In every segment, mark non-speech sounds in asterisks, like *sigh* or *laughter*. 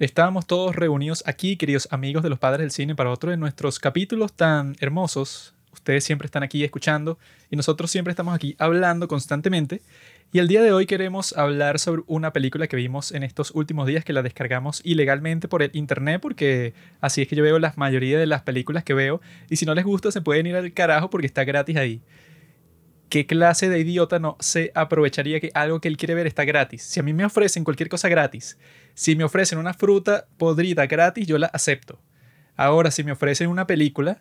Estábamos todos reunidos aquí, queridos amigos de los padres del cine, para otro de nuestros capítulos tan hermosos. Ustedes siempre están aquí escuchando y nosotros siempre estamos aquí hablando constantemente. Y el día de hoy queremos hablar sobre una película que vimos en estos últimos días que la descargamos ilegalmente por el internet porque así es que yo veo la mayoría de las películas que veo y si no les gusta se pueden ir al carajo porque está gratis ahí. ¿Qué clase de idiota no se aprovecharía que algo que él quiere ver está gratis? Si a mí me ofrecen cualquier cosa gratis, si me ofrecen una fruta podrida gratis, yo la acepto. Ahora, si me ofrecen una película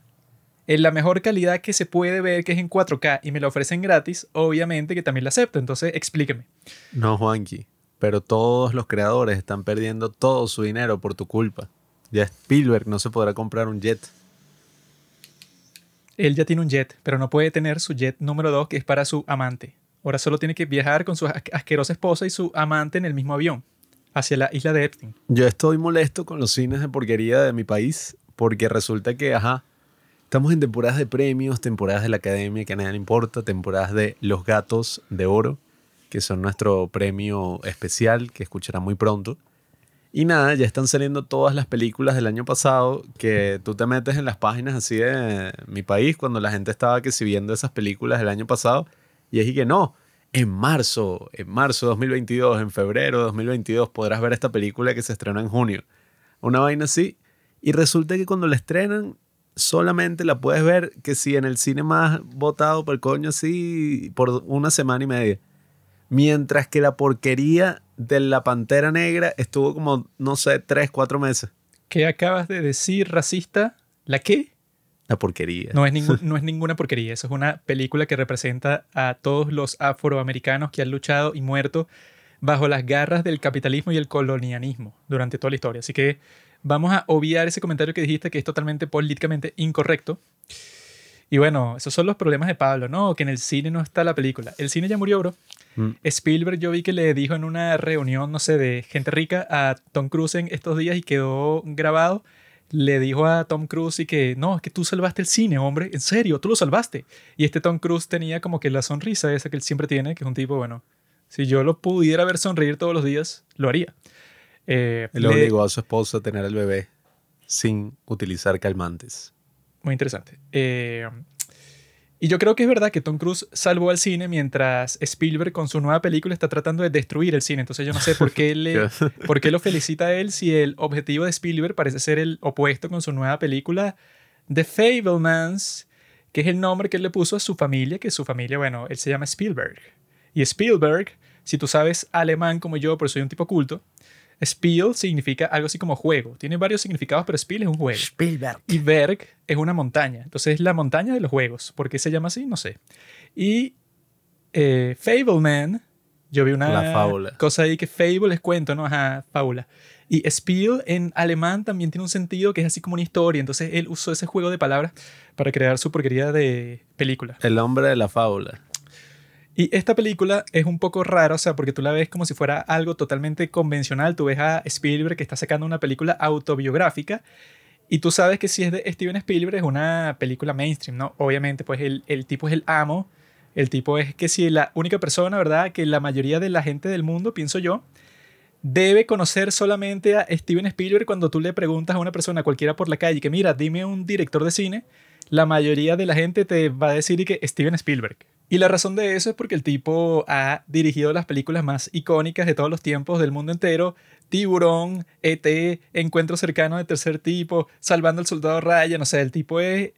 en la mejor calidad que se puede ver, que es en 4K, y me la ofrecen gratis, obviamente que también la acepto. Entonces, explíqueme. No, Juanqui, pero todos los creadores están perdiendo todo su dinero por tu culpa. Ya Spielberg no se podrá comprar un jet. Él ya tiene un jet, pero no puede tener su jet número 2 que es para su amante. Ahora solo tiene que viajar con su asquerosa esposa y su amante en el mismo avión, hacia la isla de Epstein. Yo estoy molesto con los cines de porquería de mi país porque resulta que, ajá, estamos en temporadas de premios, temporadas de la academia que a nadie le importa, temporadas de Los Gatos de Oro, que son nuestro premio especial que escuchará muy pronto. Y nada, ya están saliendo todas las películas del año pasado que tú te metes en las páginas así de mi país cuando la gente estaba que si viendo esas películas del año pasado y es que no, en marzo, en marzo de 2022, en febrero de 2022 podrás ver esta película que se estrenó en junio. Una vaina así. Y resulta que cuando la estrenan solamente la puedes ver que si en el cine más votado por coño así por una semana y media. Mientras que la porquería de la Pantera Negra estuvo como, no sé, tres, cuatro meses. ¿Qué acabas de decir, racista? ¿La qué? La porquería. No es, *laughs* no es ninguna porquería. Eso es una película que representa a todos los afroamericanos que han luchado y muerto bajo las garras del capitalismo y el colonialismo durante toda la historia. Así que vamos a obviar ese comentario que dijiste que es totalmente políticamente incorrecto. Y bueno, esos son los problemas de Pablo, ¿no? Que en el cine no está la película. El cine ya murió, bro. Mm. Spielberg yo vi que le dijo en una reunión, no sé, de gente rica a Tom Cruise en estos días y quedó grabado. Le dijo a Tom Cruise y que, no, es que tú salvaste el cine, hombre, en serio, tú lo salvaste. Y este Tom Cruise tenía como que la sonrisa esa que él siempre tiene, que es un tipo, bueno, si yo lo pudiera ver sonreír todos los días, lo haría. Eh, le obligó a su esposa a tener el bebé sin utilizar calmantes. Muy interesante. Eh, y yo creo que es verdad que Tom Cruise salvó al cine mientras Spielberg con su nueva película está tratando de destruir el cine. Entonces yo no sé por qué, le, *laughs* por qué lo felicita a él si el objetivo de Spielberg parece ser el opuesto con su nueva película The Fablemans, que es el nombre que él le puso a su familia, que su familia, bueno, él se llama Spielberg. Y Spielberg, si tú sabes alemán como yo, pero soy un tipo culto, Spiel significa algo así como juego. Tiene varios significados, pero Spiel es un juego. Spielberg. Y Berg es una montaña. Entonces es la montaña de los juegos. ¿Por qué se llama así? No sé. Y eh, Fableman, yo vi una cosa ahí que Fable es cuento, ¿no? Ajá, fábula. Y Spiel en alemán también tiene un sentido que es así como una historia. Entonces él usó ese juego de palabras para crear su porquería de película. El hombre de la fábula. Y esta película es un poco rara, o sea, porque tú la ves como si fuera algo totalmente convencional. Tú ves a Spielberg que está sacando una película autobiográfica y tú sabes que si es de Steven Spielberg es una película mainstream, ¿no? Obviamente, pues el, el tipo es el amo, el tipo es que si la única persona, ¿verdad? Que la mayoría de la gente del mundo, pienso yo, debe conocer solamente a Steven Spielberg cuando tú le preguntas a una persona cualquiera por la calle que mira, dime un director de cine, la mayoría de la gente te va a decir que Steven Spielberg. Y la razón de eso es porque el tipo ha dirigido las películas más icónicas de todos los tiempos del mundo entero. Tiburón, ET, Encuentro cercano de tercer tipo, Salvando al soldado Ryan. O sea, el tipo es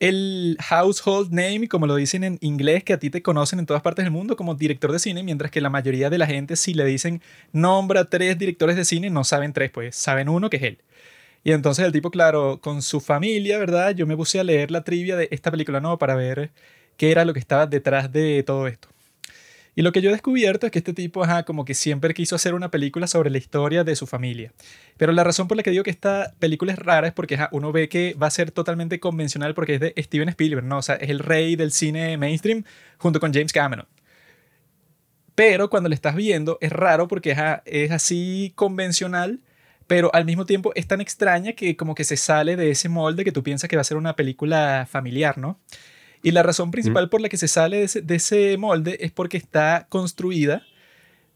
el household name, como lo dicen en inglés, que a ti te conocen en todas partes del mundo como director de cine, mientras que la mayoría de la gente, si le dicen nombra tres directores de cine, no saben tres, pues saben uno que es él. Y entonces el tipo, claro, con su familia, ¿verdad? Yo me puse a leer la trivia de esta película, no, para ver qué era lo que estaba detrás de todo esto. Y lo que yo he descubierto es que este tipo, ajá, como que siempre quiso hacer una película sobre la historia de su familia. Pero la razón por la que digo que esta película es rara es porque uno ve que va a ser totalmente convencional porque es de Steven Spielberg, ¿no? O sea, es el rey del cine mainstream junto con James Cameron. Pero cuando le estás viendo es raro porque es así convencional, pero al mismo tiempo es tan extraña que como que se sale de ese molde que tú piensas que va a ser una película familiar, ¿no? Y la razón principal por la que se sale de ese, molde es porque está construida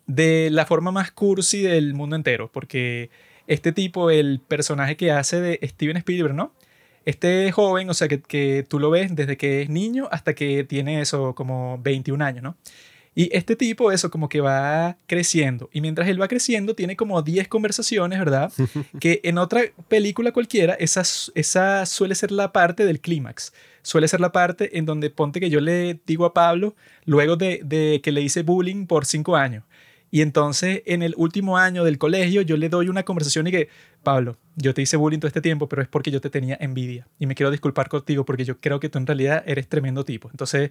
de la forma más cursi del mundo entero, porque este tipo, el personaje que hace de Steven Spielberg, ¿no? Este joven, o sea, que, que tú lo ves desde que es niño hasta que tiene eso como 21 años, ¿no? Y este tipo, eso, como que va creciendo. Y mientras él va creciendo, tiene como 10 conversaciones, ¿verdad? *laughs* que en otra película cualquiera, esa, esa suele ser la parte del clímax. Suele ser la parte en donde ponte que yo le digo a Pablo, luego de, de que le hice bullying por 5 años. Y entonces en el último año del colegio yo le doy una conversación y que, Pablo, yo te hice bullying todo este tiempo, pero es porque yo te tenía envidia. Y me quiero disculpar contigo porque yo creo que tú en realidad eres tremendo tipo. Entonces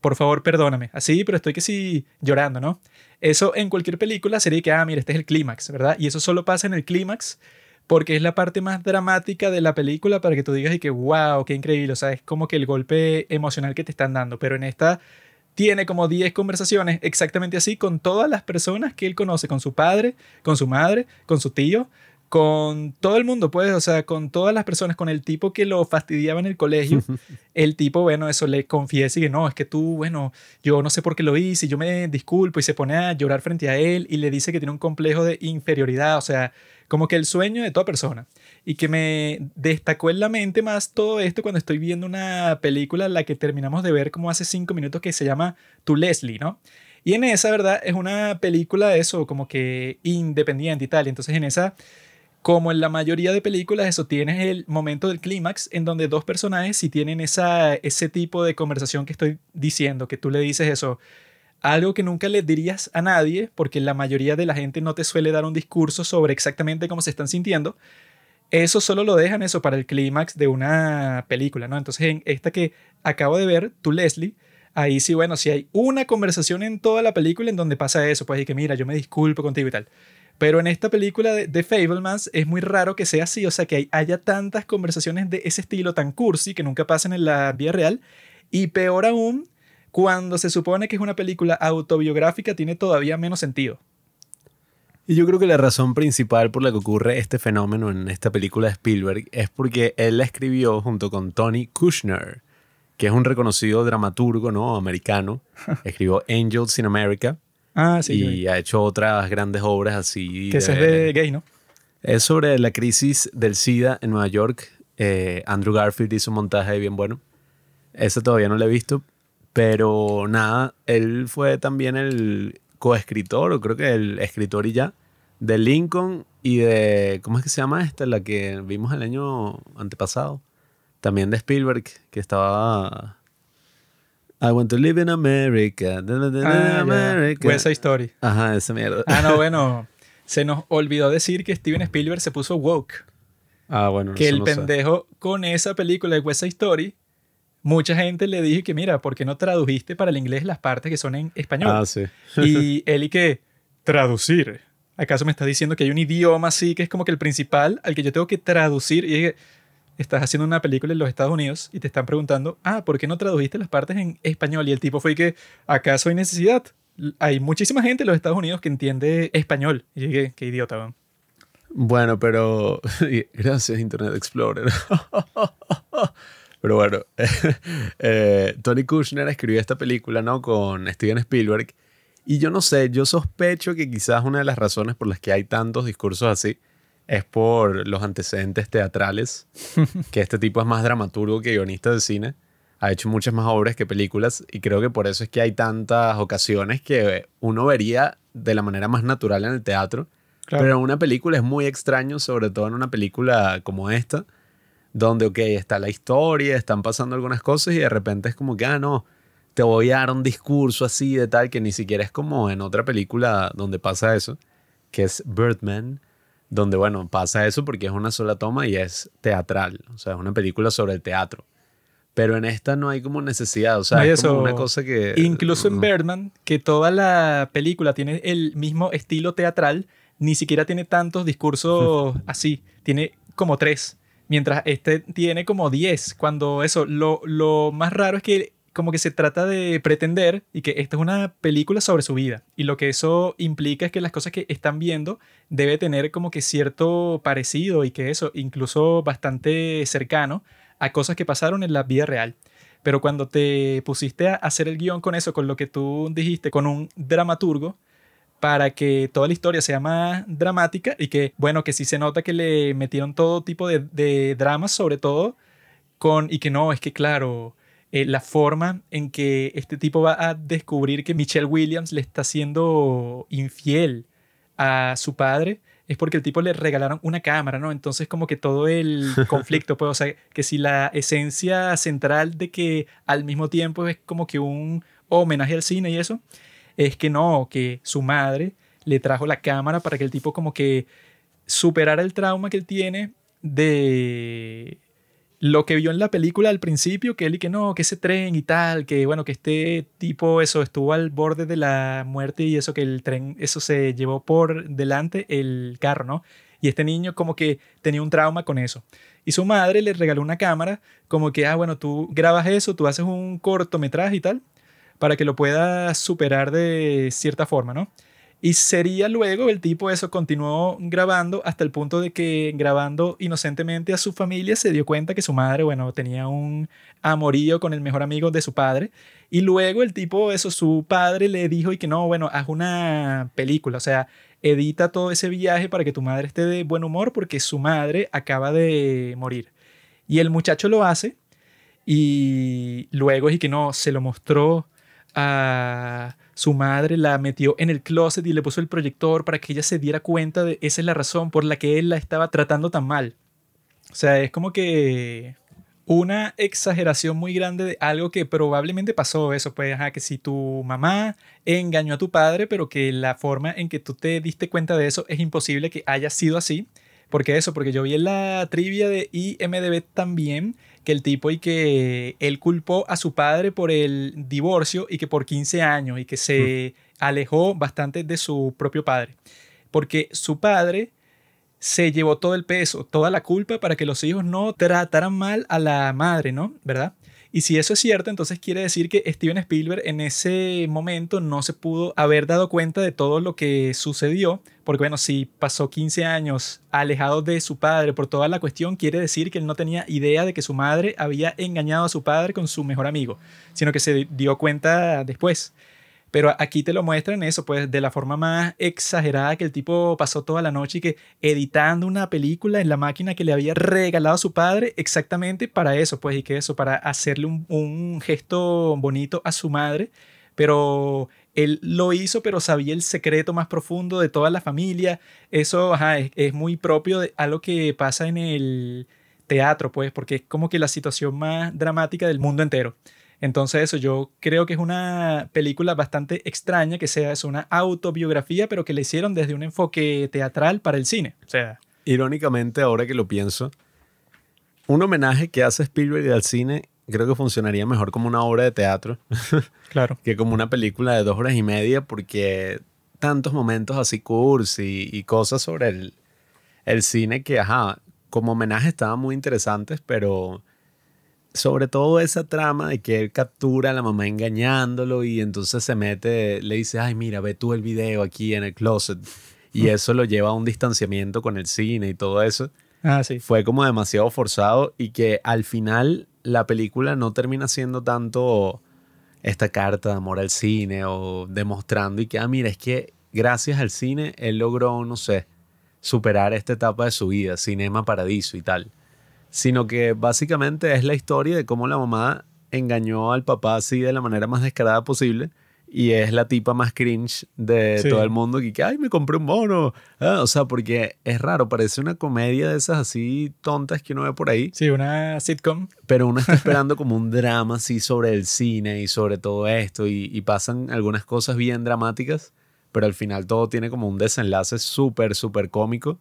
por favor, perdóname. Así, pero estoy que sí llorando, ¿no? Eso en cualquier película sería que, ah, mira, este es el clímax, ¿verdad? Y eso solo pasa en el clímax porque es la parte más dramática de la película para que tú digas y que, wow, qué increíble. O sea, es como que el golpe emocional que te están dando. Pero en esta tiene como 10 conversaciones exactamente así con todas las personas que él conoce, con su padre, con su madre, con su tío, con todo el mundo, pues, o sea, con todas las personas, con el tipo que lo fastidiaba en el colegio, *laughs* el tipo, bueno, eso le confiesa y que no, es que tú, bueno, yo no sé por qué lo hice, y yo me disculpo y se pone a llorar frente a él y le dice que tiene un complejo de inferioridad, o sea, como que el sueño de toda persona. Y que me destacó en la mente más todo esto cuando estoy viendo una película, la que terminamos de ver como hace cinco minutos, que se llama Tu Leslie, ¿no? Y en esa, ¿verdad? Es una película de eso, como que independiente y tal. Y entonces en esa como en la mayoría de películas, eso tienes el momento del clímax en donde dos personajes si tienen esa, ese tipo de conversación que estoy diciendo, que tú le dices eso, algo que nunca le dirías a nadie, porque la mayoría de la gente no te suele dar un discurso sobre exactamente cómo se están sintiendo. Eso solo lo dejan eso para el clímax de una película, ¿no? Entonces, en esta que acabo de ver, tú, Leslie, ahí sí, bueno, si hay una conversación en toda la película en donde pasa eso, pues y que mira, yo me disculpo contigo y tal. Pero en esta película de, de Fablemans es muy raro que sea así, o sea, que haya tantas conversaciones de ese estilo tan cursi que nunca pasan en la vida real. Y peor aún, cuando se supone que es una película autobiográfica, tiene todavía menos sentido. Y yo creo que la razón principal por la que ocurre este fenómeno en esta película de Spielberg es porque él la escribió junto con Tony Kushner, que es un reconocido dramaturgo ¿no? americano. *laughs* Escribió Angels in America, Ah, sí. Y ha hecho otras grandes obras así. Que ese es de gay, ¿no? Es sobre la crisis del SIDA en Nueva York. Eh, Andrew Garfield hizo un montaje bien bueno. Ese todavía no lo he visto. Pero nada, él fue también el coescritor, o creo que el escritor y ya, de Lincoln y de. ¿Cómo es que se llama esta? La que vimos el año antepasado. También de Spielberg, que estaba I want to live in America. Ah, America. West Side Story. Ajá, esa mierda. Ah, no, bueno. Se nos olvidó decir que Steven Spielberg se puso woke. Ah, bueno. Que el pendejo con esa película de West Side Story, mucha gente le dije que, mira, ¿por qué no tradujiste para el inglés las partes que son en español? Ah, sí. y él y que, traducir. ¿Acaso me estás diciendo que hay un idioma así que es como que el principal al que yo tengo que traducir? Y dije, estás haciendo una película en los Estados Unidos y te están preguntando, ah, ¿por qué no tradujiste las partes en español? Y el tipo fue que, ¿acaso hay necesidad? Hay muchísima gente en los Estados Unidos que entiende español. Y qué idiota, ¿no? Bueno, pero *laughs* gracias Internet Explorer. *laughs* pero bueno, *laughs* eh, Tony Kushner escribió esta película, ¿no? Con Steven Spielberg. Y yo no sé, yo sospecho que quizás una de las razones por las que hay tantos discursos así es por los antecedentes teatrales, *laughs* que este tipo es más dramaturgo que guionista de cine. Ha hecho muchas más obras que películas y creo que por eso es que hay tantas ocasiones que uno vería de la manera más natural en el teatro. Pero en una película es muy extraño, sobre todo en una película como esta, donde, ok, está la historia, están pasando algunas cosas y de repente es como que, ah, no, te voy a dar un discurso así de tal que ni siquiera es como en otra película donde pasa eso, que es Birdman, donde, bueno, pasa eso porque es una sola toma y es teatral, o sea, es una película sobre el teatro. Pero en esta no hay como necesidad, o sea, es como una cosa que... Incluso en Birdman, que toda la película tiene el mismo estilo teatral, ni siquiera tiene tantos discursos *laughs* así, tiene como tres, mientras este tiene como diez, cuando eso, lo, lo más raro es que como que se trata de pretender y que esta es una película sobre su vida. Y lo que eso implica es que las cosas que están viendo debe tener como que cierto parecido y que eso incluso bastante cercano a cosas que pasaron en la vida real. Pero cuando te pusiste a hacer el guion con eso, con lo que tú dijiste, con un dramaturgo, para que toda la historia sea más dramática y que, bueno, que sí se nota que le metieron todo tipo de, de dramas, sobre todo con, y que no, es que claro, eh, la forma en que este tipo va a descubrir que Michelle Williams le está siendo infiel a su padre es porque el tipo le regalaron una cámara, ¿no? Entonces como que todo el *laughs* conflicto, pues, o sea, que si la esencia central de que al mismo tiempo es como que un homenaje al cine y eso, es que no, que su madre le trajo la cámara para que el tipo como que superara el trauma que él tiene de lo que vio en la película al principio, que él y que no, que ese tren y tal, que bueno, que este tipo eso estuvo al borde de la muerte y eso que el tren, eso se llevó por delante el carro, ¿no? Y este niño como que tenía un trauma con eso. Y su madre le regaló una cámara como que, ah, bueno, tú grabas eso, tú haces un cortometraje y tal, para que lo puedas superar de cierta forma, ¿no? Y sería luego el tipo eso continuó grabando hasta el punto de que grabando inocentemente a su familia se dio cuenta que su madre, bueno, tenía un amorío con el mejor amigo de su padre. Y luego el tipo eso, su padre le dijo y que no, bueno, haz una película, o sea, edita todo ese viaje para que tu madre esté de buen humor porque su madre acaba de morir. Y el muchacho lo hace y luego es y que no, se lo mostró a su madre la metió en el closet y le puso el proyector para que ella se diera cuenta de esa es la razón por la que él la estaba tratando tan mal. O sea, es como que una exageración muy grande de algo que probablemente pasó eso, pues, que si tu mamá engañó a tu padre, pero que la forma en que tú te diste cuenta de eso es imposible que haya sido así. ¿Por qué eso? Porque yo vi en la trivia de IMDB también que el tipo y que él culpó a su padre por el divorcio y que por 15 años y que se alejó bastante de su propio padre. Porque su padre se llevó todo el peso, toda la culpa para que los hijos no trataran mal a la madre, ¿no? ¿Verdad? Y si eso es cierto, entonces quiere decir que Steven Spielberg en ese momento no se pudo haber dado cuenta de todo lo que sucedió, porque bueno, si pasó 15 años alejado de su padre por toda la cuestión, quiere decir que él no tenía idea de que su madre había engañado a su padre con su mejor amigo, sino que se dio cuenta después. Pero aquí te lo muestran eso, pues de la forma más exagerada que el tipo pasó toda la noche y que editando una película en la máquina que le había regalado su padre exactamente para eso, pues y que eso, para hacerle un, gesto bonito a su madre. Pero él lo hizo, pero sabía el secreto más profundo de toda la familia. Eso es, es muy propio de algo que pasa en el teatro, pues, porque es como que la situación más dramática del mundo entero. Entonces eso, yo creo que es una película bastante extraña que sea es una autobiografía, pero que le hicieron desde un enfoque teatral para el cine. O sea, irónicamente ahora que lo pienso, un homenaje que hace Spielberg al cine creo que funcionaría mejor como una obra de teatro. *laughs* Claro. que como una película de dos horas y media, porque tantos momentos así cursi y, cosas sobre el, el cine que, ajá, como homenaje estaban muy interesantes, pero sobre todo esa trama de que él captura a la mamá engañándolo y entonces se mete, le dice, ay, mira, ve tú el video aquí en el closet. Y eso lo lleva a un distanciamiento con el cine y todo eso. Ah, sí. Fue como demasiado forzado y que al final la película no termina siendo tanto esta carta de amor al cine o demostrando y que, ah, mira, es que gracias al cine él logró, no sé, superar esta etapa de su vida, Cinema Paradiso y tal sino que básicamente es la historia de cómo la mamá engañó al papá así de la manera más descarada posible y es la tipa más cringe de todo el mundo que, ay, me compré un mono. Ah, o sea, porque es raro, parece una comedia de esas así tontas que uno ve por ahí. Sí, una sitcom. Pero uno está *laughs* esperando como un drama así sobre el cine y sobre todo esto y, y pasan algunas cosas bien dramáticas, pero al final todo tiene como un desenlace súper, súper cómico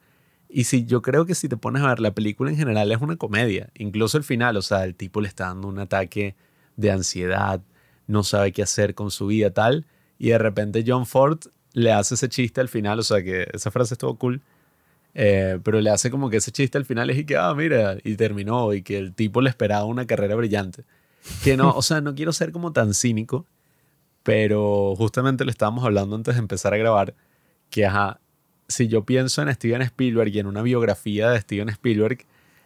y si yo creo que si te pones a ver la película en general es una comedia, incluso el final, o sea, el tipo le está dando un ataque de ansiedad, no sabe qué hacer con su vida tal, y de repente John Ford le hace ese chiste al final, o sea, que esa frase estuvo cool, eh, pero le hace como que ese chiste al final es y que, ah, mira, y terminó, y que el tipo le esperaba una carrera brillante. Que no, o sea, no quiero ser como tan cínico, pero justamente lo estábamos hablando antes de empezar a grabar, que ajá, si yo pienso en Steven Spielberg y en una biografía de Steven Spielberg,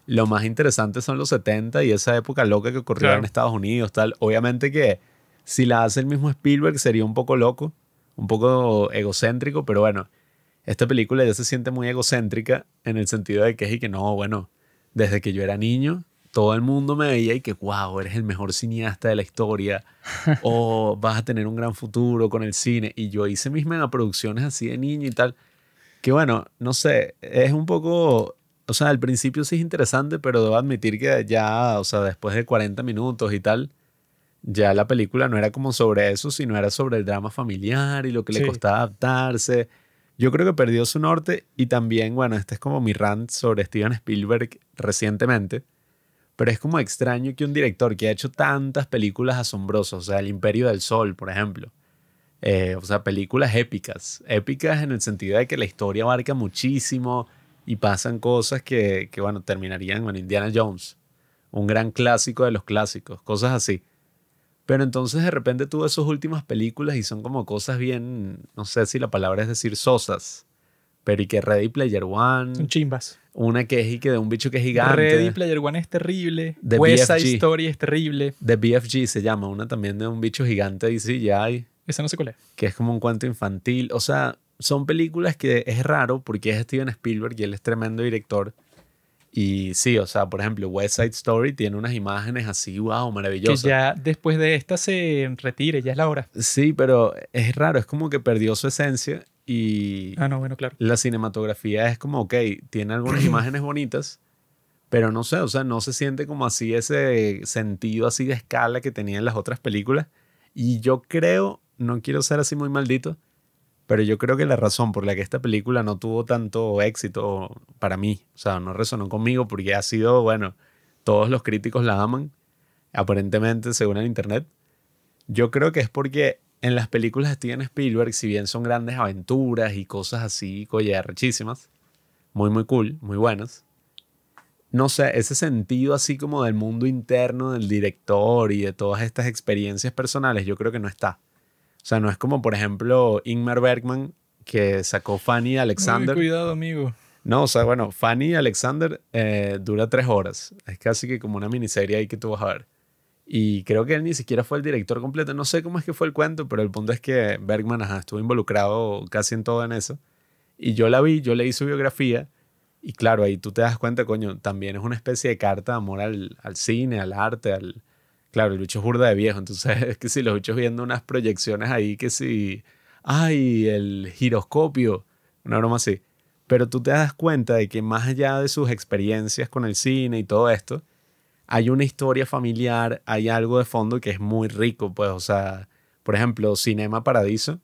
lo más interesante son los 70 y esa época loca que ocurrió en Estados Unidos, tal. Obviamente que si la hace el mismo Spielberg sería un poco loco, un poco egocéntrico, pero bueno, esta película ya se siente muy egocéntrica en el sentido de que es y que no, bueno, desde que yo era niño, todo el mundo me veía y que, wow, eres el mejor cineasta de la historia, *laughs* o vas a tener un gran futuro con el cine. Y yo hice mis megaproducciones así de niño y tal, que bueno, no sé, es un poco, o sea, al principio sí es interesante, pero debo admitir que ya, o sea, después de 40 minutos y tal, ya la película no era como sobre eso, sino era sobre el drama familiar y lo que le costaba adaptarse. Yo creo que perdió su norte y también, bueno, este es como mi rant sobre Steven Spielberg recientemente, pero es como extraño que un director que ha hecho tantas películas asombrosas, o sea, El Imperio del Sol, por ejemplo, eh, o sea, películas épicas, épicas en el sentido de que la historia abarca muchísimo y pasan cosas que, que bueno, terminarían, bueno, Indiana Jones, un gran clásico de los clásicos, cosas así. Pero entonces de repente tuvo esas últimas películas y son como cosas bien, no sé si la palabra es decir sosas, pero y que Ready Player One, Son chimbas. una que es y que de un bicho que es gigante. Ready Player One es terrible. The West Side BFG. Story es terrible. The BFG se llama, una también de un bicho gigante y sí, ya hay, Esa no sé cuál es. que es como un cuento infantil. O sea, son películas que es raro porque es Steven Spielberg y él es tremendo director. Y sí, o sea, por ejemplo, West Side Story tiene unas imágenes así, wow, Que maravillosas. ya después de esta se retire, ya es la hora. Sí, pero es raro, es como que perdió su esencia y Ah, no, bueno, claro. la cinematografía es como, ok, tiene algunas *clears throat* imágenes bonitas, pero no sé, o sea, no se siente como así ese sentido así de escala que tenía en las otras películas. Y yo creo, no quiero ser así muy maldito, pero yo creo que la razón por la que esta película no tuvo tanto éxito para mí, o sea, no resonó conmigo porque ha sido, bueno, todos los críticos la aman, aparentemente, según el internet. Yo creo que es porque en las películas de Steven Spielberg, si bien son grandes aventuras y cosas así, coye, arrechísimas, muy, muy cool, muy buenas, no sé, ese sentido así como del mundo interno del director y de todas estas experiencias personales, yo creo que no está. O sea, no es como, por ejemplo, Ingmar Bergman, que sacó Fanny y Alexander. Uy, cuidado, amigo. No, o sea, bueno, Fanny y Alexander eh, dura tres horas. Es casi que como una miniserie ahí que tú vas a ver. Y creo que él ni siquiera fue el director completo. No sé cómo es que fue el cuento, pero el punto es que Bergman ajá, estuvo involucrado casi en todo en eso. Y yo la vi, yo leí su biografía. Y claro, ahí tú te das cuenta, coño, también es una especie de carta de amor al, al cine, al arte, al... Claro, el bicho es burda de viejo, entonces *laughs* es que si los bichos viendo unas proyecciones ahí, que si... ¡Ay, el giroscopio! Una broma así. Pero tú te das cuenta de que más allá de sus experiencias con el cine y todo esto, hay una historia familiar, hay algo de fondo que es muy rico, pues, o sea, por ejemplo, Cinema Paradiso,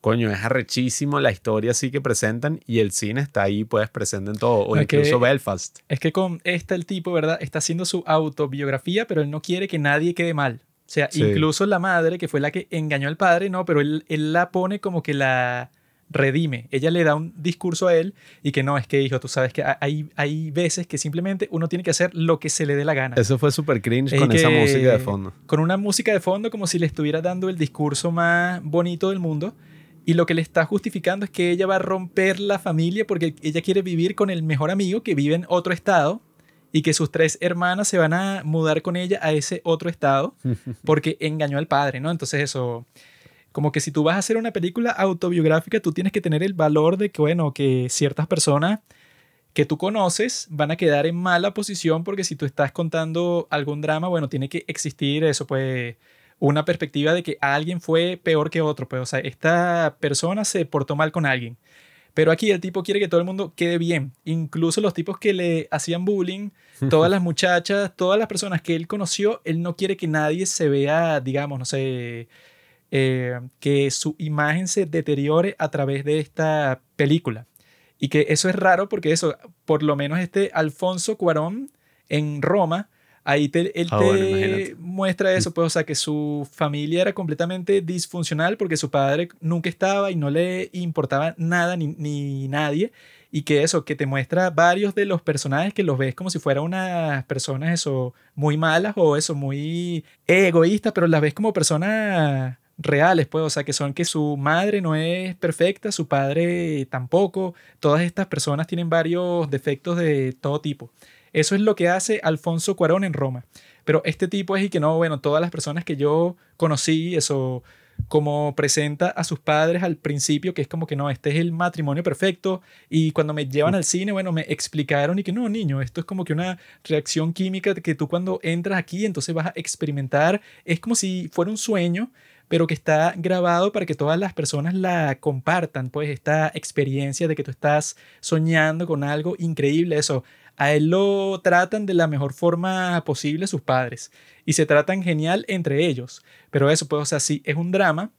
coño, es arrechísimo la historia así que presentan y el cine está ahí, pues, presente en todo, o que- incluso Belfast. Es que con esta el tipo, ¿verdad? Está haciendo su autobiografía, pero él no quiere que nadie quede mal. O sea, Sí. incluso la madre, que fue la que engañó al padre, no, pero él, él la pone como que la redime. Ella le da un discurso a él y que no, es que hijo, tú sabes que hay, hay veces que simplemente uno tiene que hacer lo que se le dé la gana. Eso fue súper cringe Es con esa que- música de fondo. Con una música de fondo como si le estuviera dando el discurso más bonito del mundo. Y lo que le está justificando es que ella va a romper la familia porque ella quiere vivir con el mejor amigo que vive en otro estado y que sus tres hermanas se van a mudar con ella a ese otro estado *laughs* porque engañó al padre, ¿no? Entonces eso, como que si tú vas a hacer una película autobiográfica, tú tienes que tener el valor de que, bueno, que ciertas personas que tú conoces van a quedar en mala posición porque si tú estás contando algún drama, bueno, tiene que existir eso, pues una perspectiva de que alguien fue peor que otro, pues, o sea, esta persona se portó mal con alguien. Pero aquí el tipo quiere que todo el mundo quede bien, incluso los tipos que le hacían bullying, *laughs* todas las muchachas, todas las personas que él conoció, él no quiere que nadie se vea, digamos, no sé, eh, que su imagen se deteriore a través de esta película. Y que eso es raro porque eso, por lo menos este Alfonso Cuarón en Roma, ahí te, él Ah, te bueno, muestra eso, pues, o sea, que su familia era completamente disfuncional porque su padre nunca estaba y no le importaba nada ni, ni nadie. Y que eso, que te muestra varios de los personajes que los ves como si fueran unas personas eso muy malas o eso muy egoístas, pero las ves como personas reales, pues, o sea, que son que su madre no es perfecta, su padre tampoco, todas estas personas tienen varios defectos de todo tipo. Eso es lo que hace Alfonso Cuarón en Roma. Pero este tipo es y que no, bueno, todas las personas que yo conocí, eso, como presenta a sus padres al principio, que es como que no, este es el matrimonio perfecto, y cuando me llevan al cine, bueno, me explicaron y que no, niño, esto es como que una reacción química que tú cuando entras aquí, entonces vas a experimentar, es como si fuera un sueño, pero que está grabado para que todas las personas la compartan, pues esta experiencia de que tú estás soñando con algo increíble, eso. A él lo tratan de la mejor forma posible sus padres y se tratan genial entre ellos. Pero eso, pues, o sea, sí, es un drama.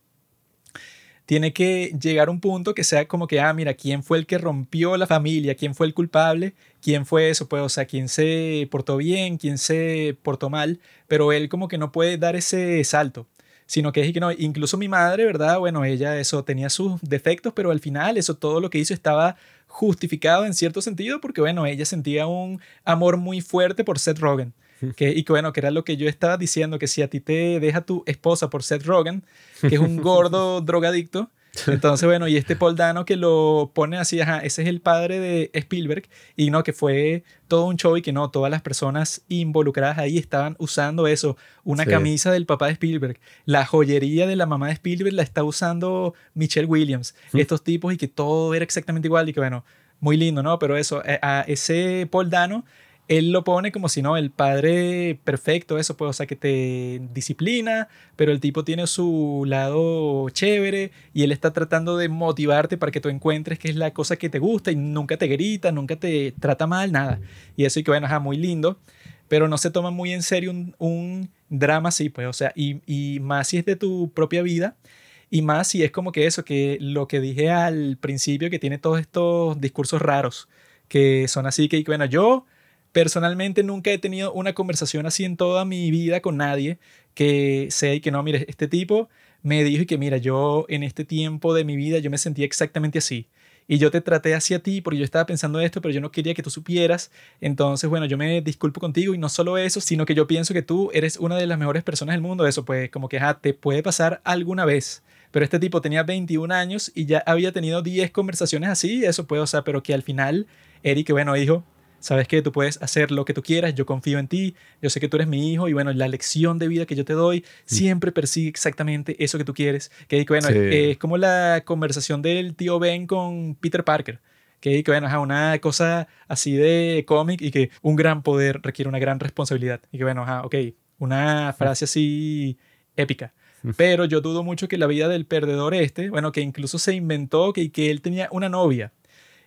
Tiene que llegar a un punto que sea como que, ah, mira, ¿quién fue el que rompió la familia? ¿Quién fue el culpable? ¿Quién fue eso? Pues, o sea, ¿quién se portó bien? ¿Quién se portó mal? Pero él como que no puede dar ese salto sino que es que no, incluso mi madre, ¿verdad? Bueno, ella eso tenía sus defectos, pero al final eso todo lo que hizo estaba justificado en cierto sentido porque bueno, ella sentía un amor muy fuerte por Seth Rogen. *laughs* Que, y que bueno, que era lo que yo estaba diciendo, que si a ti te deja tu esposa por Seth Rogen, que es un gordo *laughs* drogadicto, *laughs* entonces, bueno, y este Paul Dano que lo pone así, ajá, ese es el padre de Spielberg, y no, que fue todo un show y que no, todas las personas involucradas ahí estaban usando eso, una camisa del papá de Spielberg, la joyería de la mamá de Spielberg la está usando Michelle Williams, estos tipos y que todo era exactamente igual y que bueno, muy lindo, ¿no? Pero eso, eh, a ese Paul Dano él lo pone como si no, el padre perfecto, eso, pues, o sea, que te disciplina, pero el tipo tiene su lado chévere y él está tratando de motivarte para que tú encuentres qué es la cosa que te gusta y nunca te grita, nunca te trata mal, nada. Y eso y que, bueno, ajá, muy lindo, pero no se toma muy en serio un, drama así, pues, o sea, y, y más si es de tu propia vida. Y más si es como que eso, que lo que dije al principio, que tiene todos estos discursos raros, que son así que, bueno, yo Personalmente nunca he tenido una conversación así en toda mi vida con nadie que sea y que no, mire, este tipo me dijo y que mira, yo en este tiempo de mi vida yo me sentía exactamente así. Y yo te traté así a ti porque yo estaba pensando esto, pero yo no quería que tú supieras. Entonces, bueno, yo me disculpo contigo y no solo eso, sino que yo pienso que tú eres una de las mejores personas del mundo. Eso, pues, como que, te puede pasar alguna vez. Pero este tipo tenía 21 años y ya había tenido 10 conversaciones así. Eso puede, o sea, pero que al final, Eric, bueno, dijo, sabes que tú puedes hacer lo que tú quieras, yo confío en ti, yo sé que tú eres mi hijo y bueno, la lección de vida que yo te doy siempre persigue exactamente eso que tú quieres. Que bueno, es, como la conversación del tío Ben con Peter Parker. Que, bueno, es una cosa así de cómic y que un gran poder requiere una gran responsabilidad. Y que bueno, ajá, ok, una frase así épica. Pero yo dudo mucho que la vida del perdedor este, bueno, que incluso se inventó que, que él tenía una novia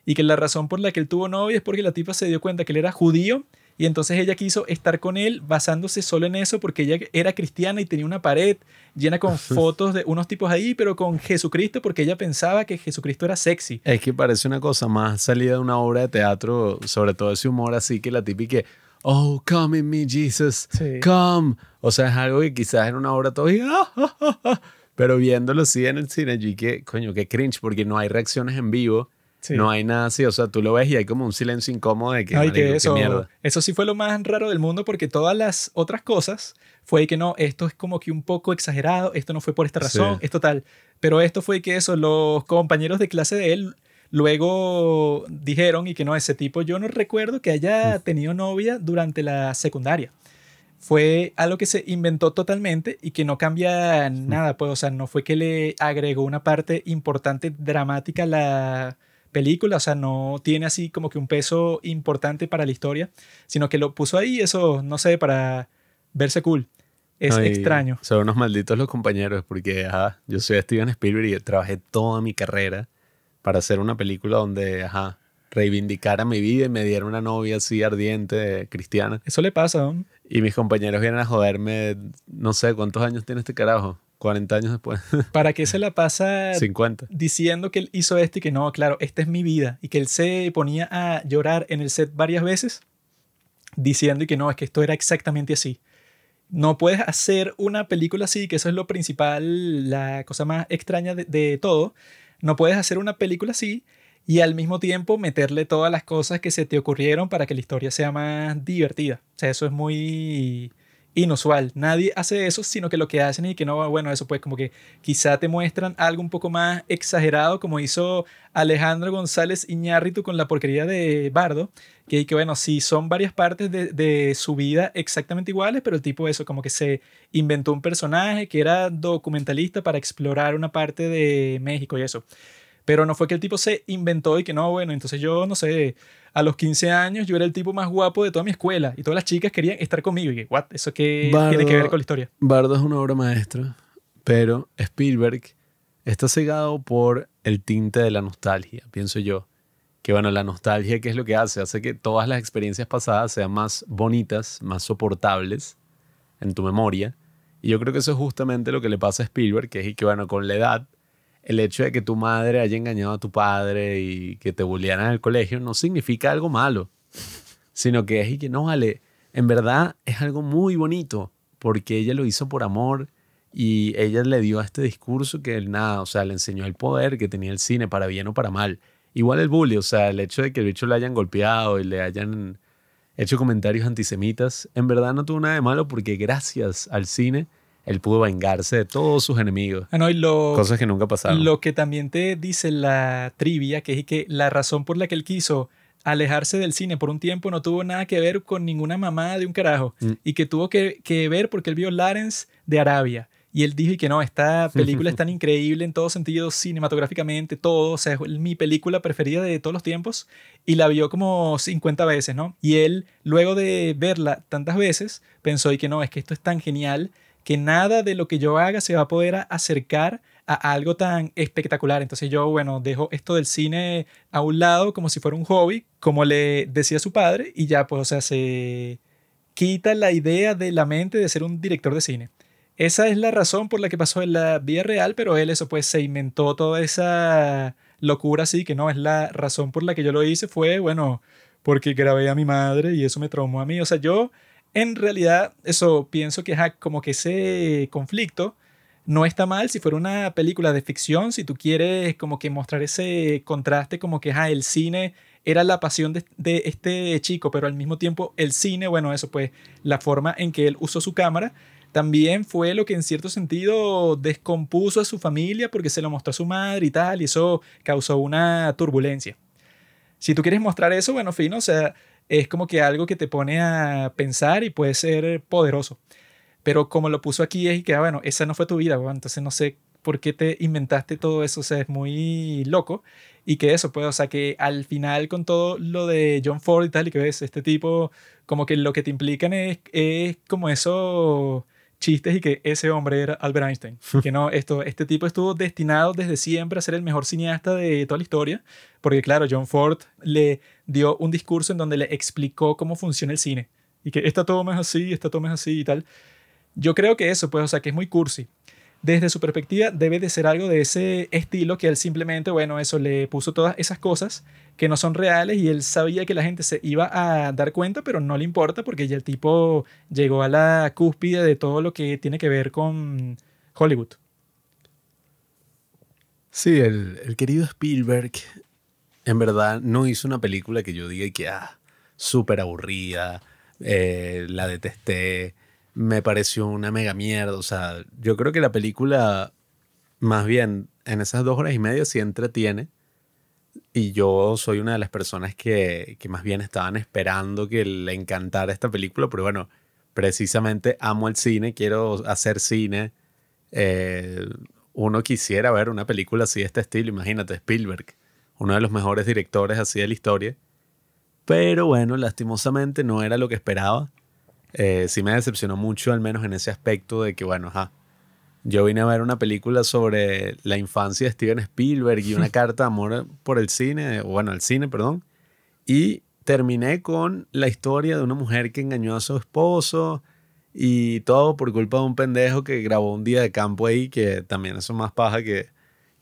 y que la razón por la que él tuvo novia es porque la tipa se dio cuenta que él era judío y entonces ella quiso estar con él basándose solo en eso porque ella era cristiana y tenía una pared llena con *laughs* fotos de unos tipos ahí, pero con Jesucristo porque ella pensaba que Jesucristo era sexy. Es que parece una cosa más salida de una obra de teatro, sobre todo ese humor así que la típica, oh, come in me, Jesus, come. O sea, es algo que quizás en una obra todo pero viéndolo así en el cine, y que, coño, qué cringe porque no hay reacciones en vivo no hay nada así, o sea, tú lo ves y hay como un silencio incómodo de que, Ay, que eso, mierda. Eso sí fue lo más raro del mundo porque todas las otras cosas fue que no, esto es como que un poco exagerado, esto no fue por esta razón, esto tal. Pero esto fue que eso, los compañeros de clase de él luego dijeron y que no, ese tipo yo no recuerdo que haya tenido novia durante la secundaria. Fue algo que se inventó totalmente y que no cambia nada, pues, o sea, no fue que le agregó una parte importante dramática a la película, o sea, no tiene así como que un peso importante para la historia, sino que lo puso ahí, eso, no sé, para verse cool. Es extraño. Son unos malditos los compañeros, porque ajá, yo soy Steven Spielberg y trabajé toda mi carrera para hacer una película donde, ajá, reivindicara mi vida y me diera una novia así ardiente, cristiana. Eso le pasa, Y mis compañeros vienen a joderme, no sé, ¿cuántos años tiene este carajo? 40 años después. *laughs* ¿Para qué se la pasa 50. diciendo que él hizo esto y que no, claro, esta es mi vida? Y que él se ponía a llorar en el set varias veces diciendo y que no, es que esto era exactamente así. No puedes hacer una película así, que eso es lo principal, la cosa más extraña de, de todo. No puedes hacer una película así y al mismo tiempo meterle todas las cosas que se te ocurrieron para que la historia sea más divertida. O sea, eso es muy inusual. Nadie hace eso, sino que lo que hacen y que no, bueno, eso pues como que quizá te muestran algo un poco más exagerado, como hizo Alejandro González Iñárritu con la porquería de Bardo, que, que bueno, sí son varias partes de, de, su vida exactamente iguales, pero el tipo eso, como que se inventó un personaje que era documentalista para explorar una parte de México y eso. Pero no fue que el tipo se inventó y que no, bueno, entonces yo no sé a los 15 años yo era el tipo más guapo de toda mi escuela y todas las chicas querían estar conmigo. Y que, ¿what? ¿Eso qué tiene que ver con la historia? Bardo es una obra maestra, pero Spielberg está cegado por el tinte de la nostalgia, pienso yo. Que bueno, la nostalgia, ¿qué es lo que hace? Hace que todas las experiencias pasadas sean más bonitas, más soportables en tu memoria. Y yo creo que eso es justamente lo que le pasa a Spielberg, que es que bueno, con la edad el hecho de que tu madre haya engañado a tu padre y que te bullearan en el colegio no significa algo malo, sino que es y que no vale, en verdad es algo muy bonito, porque ella lo hizo por amor y ella le dio a este discurso que él nada, o sea, le enseñó el poder que tenía el cine para bien o para mal. Igual el bully, o sea, el hecho de que el bicho le hayan golpeado y le hayan hecho comentarios antisemitas, en verdad no tuvo nada de malo porque gracias al cine él pudo vengarse de todos sus enemigos. Ah, y lo, cosas que nunca pasaron. Lo que también te dice la trivia, que es que la razón por la que él quiso alejarse del cine por un tiempo no tuvo nada que ver con ninguna mamá de un carajo. Mm. Y que tuvo que, que, ver porque él vio Lawrence de Arabia. Y él dijo que no, esta película es tan *laughs* increíble en todos sentidos, cinematográficamente, todo. O sea, es mi película preferida de todos los tiempos. Y la vio como 50 veces, ¿no? Y él, luego de verla tantas veces, pensó y que no, es que esto es tan genial que nada de lo que yo haga se va a poder acercar a algo tan espectacular. Entonces yo, bueno, dejo esto del cine a un lado como si fuera un hobby, como le decía su padre, y ya, pues, o sea, se quita la idea de la mente de ser un director de cine. Esa es la razón por la que pasó en la vida real, pero él eso pues se inventó toda esa locura así, que no, es la razón por la que yo lo hice, fue, bueno, porque grabé a mi madre y eso me traumó a mí. O sea, yo en realidad, eso pienso que es como que ese conflicto no está mal si fuera una película de ficción, si tú quieres como que mostrar ese contraste, como que el cine era la pasión de, de, este chico, pero al mismo tiempo el cine, bueno, eso pues la forma en que él usó su cámara, también fue lo que en cierto sentido descompuso a su familia porque se lo mostró a su madre y tal, y eso causó una turbulencia. Si tú quieres mostrar eso, bueno, fino, o sea, es como que algo que te pone a pensar y puede ser poderoso. Pero como lo puso aquí es que, ah, bueno, esa no fue tu vida, entonces no sé por qué te inventaste todo eso, o sea, es muy loco. Y que eso, pues, o sea, que al final con todo lo de John Ford y tal, y que ves, este tipo, como que lo que te implican es, es como eso chistes y que ese hombre era Albert Einstein. *laughs* que no, esto, este tipo estuvo destinado desde siempre a ser el mejor cineasta de toda la historia, porque claro, John Ford le dio un discurso en donde le explicó cómo funciona el cine y que esta toma es así, esta toma es así y tal. Yo creo que eso, pues, o sea, que es muy cursi desde su perspectiva debe de ser algo de ese estilo que él simplemente, bueno, eso le puso todas esas cosas que no son reales y él sabía que la gente se iba a dar cuenta, pero no le importa porque ya el tipo llegó a la cúspide de todo lo que tiene que ver con Hollywood. Sí, el, querido Spielberg en verdad no hizo una película que yo diga que, ah, súper aburrida, eh, la detesté, me pareció una mega mierda. O sea, yo creo que la película, más bien, en esas dos horas y media sí entretiene. Y yo soy una de las personas que, que más bien estaban esperando que le encantara esta película, pero bueno, precisamente amo el cine, quiero hacer cine. Eh, uno quisiera ver una película así de este estilo, imagínate, Spielberg, uno de los mejores directores así de la historia. Pero bueno, lastimosamente no era lo que esperaba. Eh, sí me decepcionó mucho, al menos en ese aspecto de que, bueno, ajá, yo vine a ver una película sobre la infancia de Steven Spielberg y una *laughs* carta de amor por el cine, bueno, el cine, perdón, y terminé con la historia de una mujer que engañó a su esposo y todo por culpa de un pendejo que grabó un día de campo ahí, que también eso es más paja que